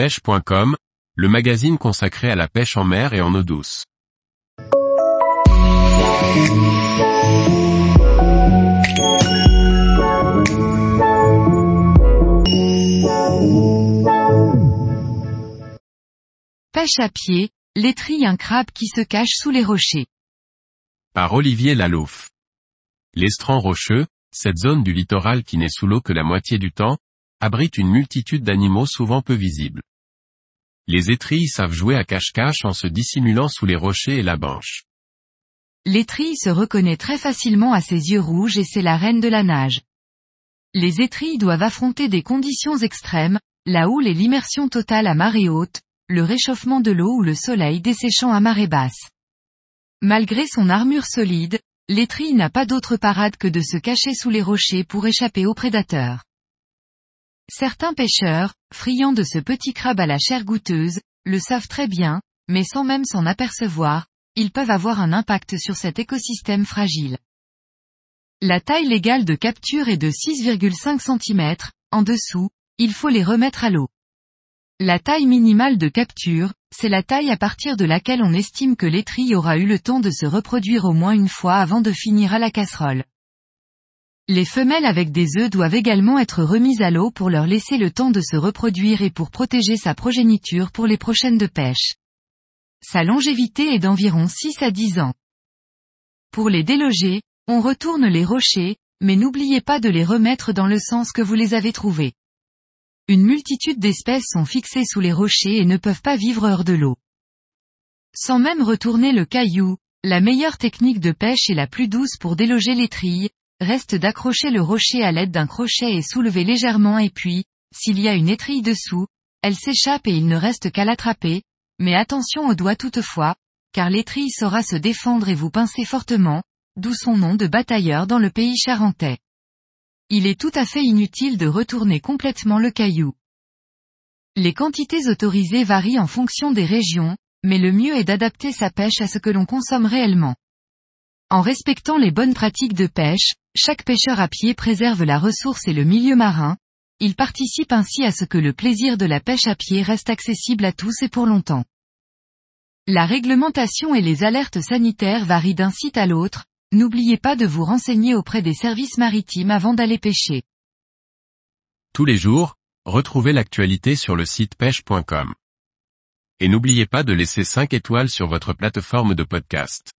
pêche.com, le magazine consacré à la pêche en mer et en eau douce. Pêche à pied, l'étrille un crabe qui se cache sous les rochers. Par Olivier Lalouf. L'estran rocheux, cette zone du littoral qui n'est sous l'eau que la moitié du temps, abrite une multitude d'animaux souvent peu visibles. Les étrilles savent jouer à cache-cache en se dissimulant sous les rochers et la banche. L'étrille se reconnaît très facilement à ses yeux rouges et c'est la reine de la nage. Les étrilles doivent affronter des conditions extrêmes, la houle et l'immersion totale à marée haute, le réchauffement de l'eau ou le soleil desséchant à marée basse. Malgré son armure solide, l'étrille n'a pas d'autre parade que de se cacher sous les rochers pour échapper aux prédateurs. Certains pêcheurs, friands de ce petit crabe à la chair goûteuse, le savent très bien, mais sans même s'en apercevoir, ils peuvent avoir un impact sur cet écosystème fragile. La taille légale de capture est de 6,5 cm, en dessous, il faut les remettre à l'eau. La taille minimale de capture, c'est la taille à partir de laquelle on estime que l'étrille aura eu le temps de se reproduire au moins une fois avant de finir à la casserole. Les femelles avec des œufs doivent également être remises à l'eau pour leur laisser le temps de se reproduire et pour protéger sa progéniture pour les prochaines de pêche. Sa longévité est d'environ 6 à 10 ans. Pour les déloger, on retourne les rochers, mais n'oubliez pas de les remettre dans le sens que vous les avez trouvés. Une multitude d'espèces sont fixées sous les rochers et ne peuvent pas vivre hors de l'eau. Sans même retourner le caillou, la meilleure technique de pêche et la plus douce pour déloger les trilles, reste d'accrocher le rocher à l'aide d'un crochet et soulever légèrement et puis, s'il y a une étrille dessous, elle s'échappe et il ne reste qu'à l'attraper, mais attention aux doigts toutefois, car l'étrille saura se défendre et vous pincer fortement, d'où son nom de batailleur dans le pays charentais. Il est tout à fait inutile de retourner complètement le caillou. Les quantités autorisées varient en fonction des régions, mais le mieux est d'adapter sa pêche à ce que l'on consomme réellement. En respectant les bonnes pratiques de pêche, chaque pêcheur à pied préserve la ressource et le milieu marin, il participe ainsi à ce que le plaisir de la pêche à pied reste accessible à tous et pour longtemps. La réglementation et les alertes sanitaires varient d'un site à l'autre, n'oubliez pas de vous renseigner auprès des services maritimes avant d'aller pêcher. Tous les jours, retrouvez l'actualité sur le site pêche.com. Et n'oubliez pas de laisser 5 étoiles sur votre plateforme de podcast.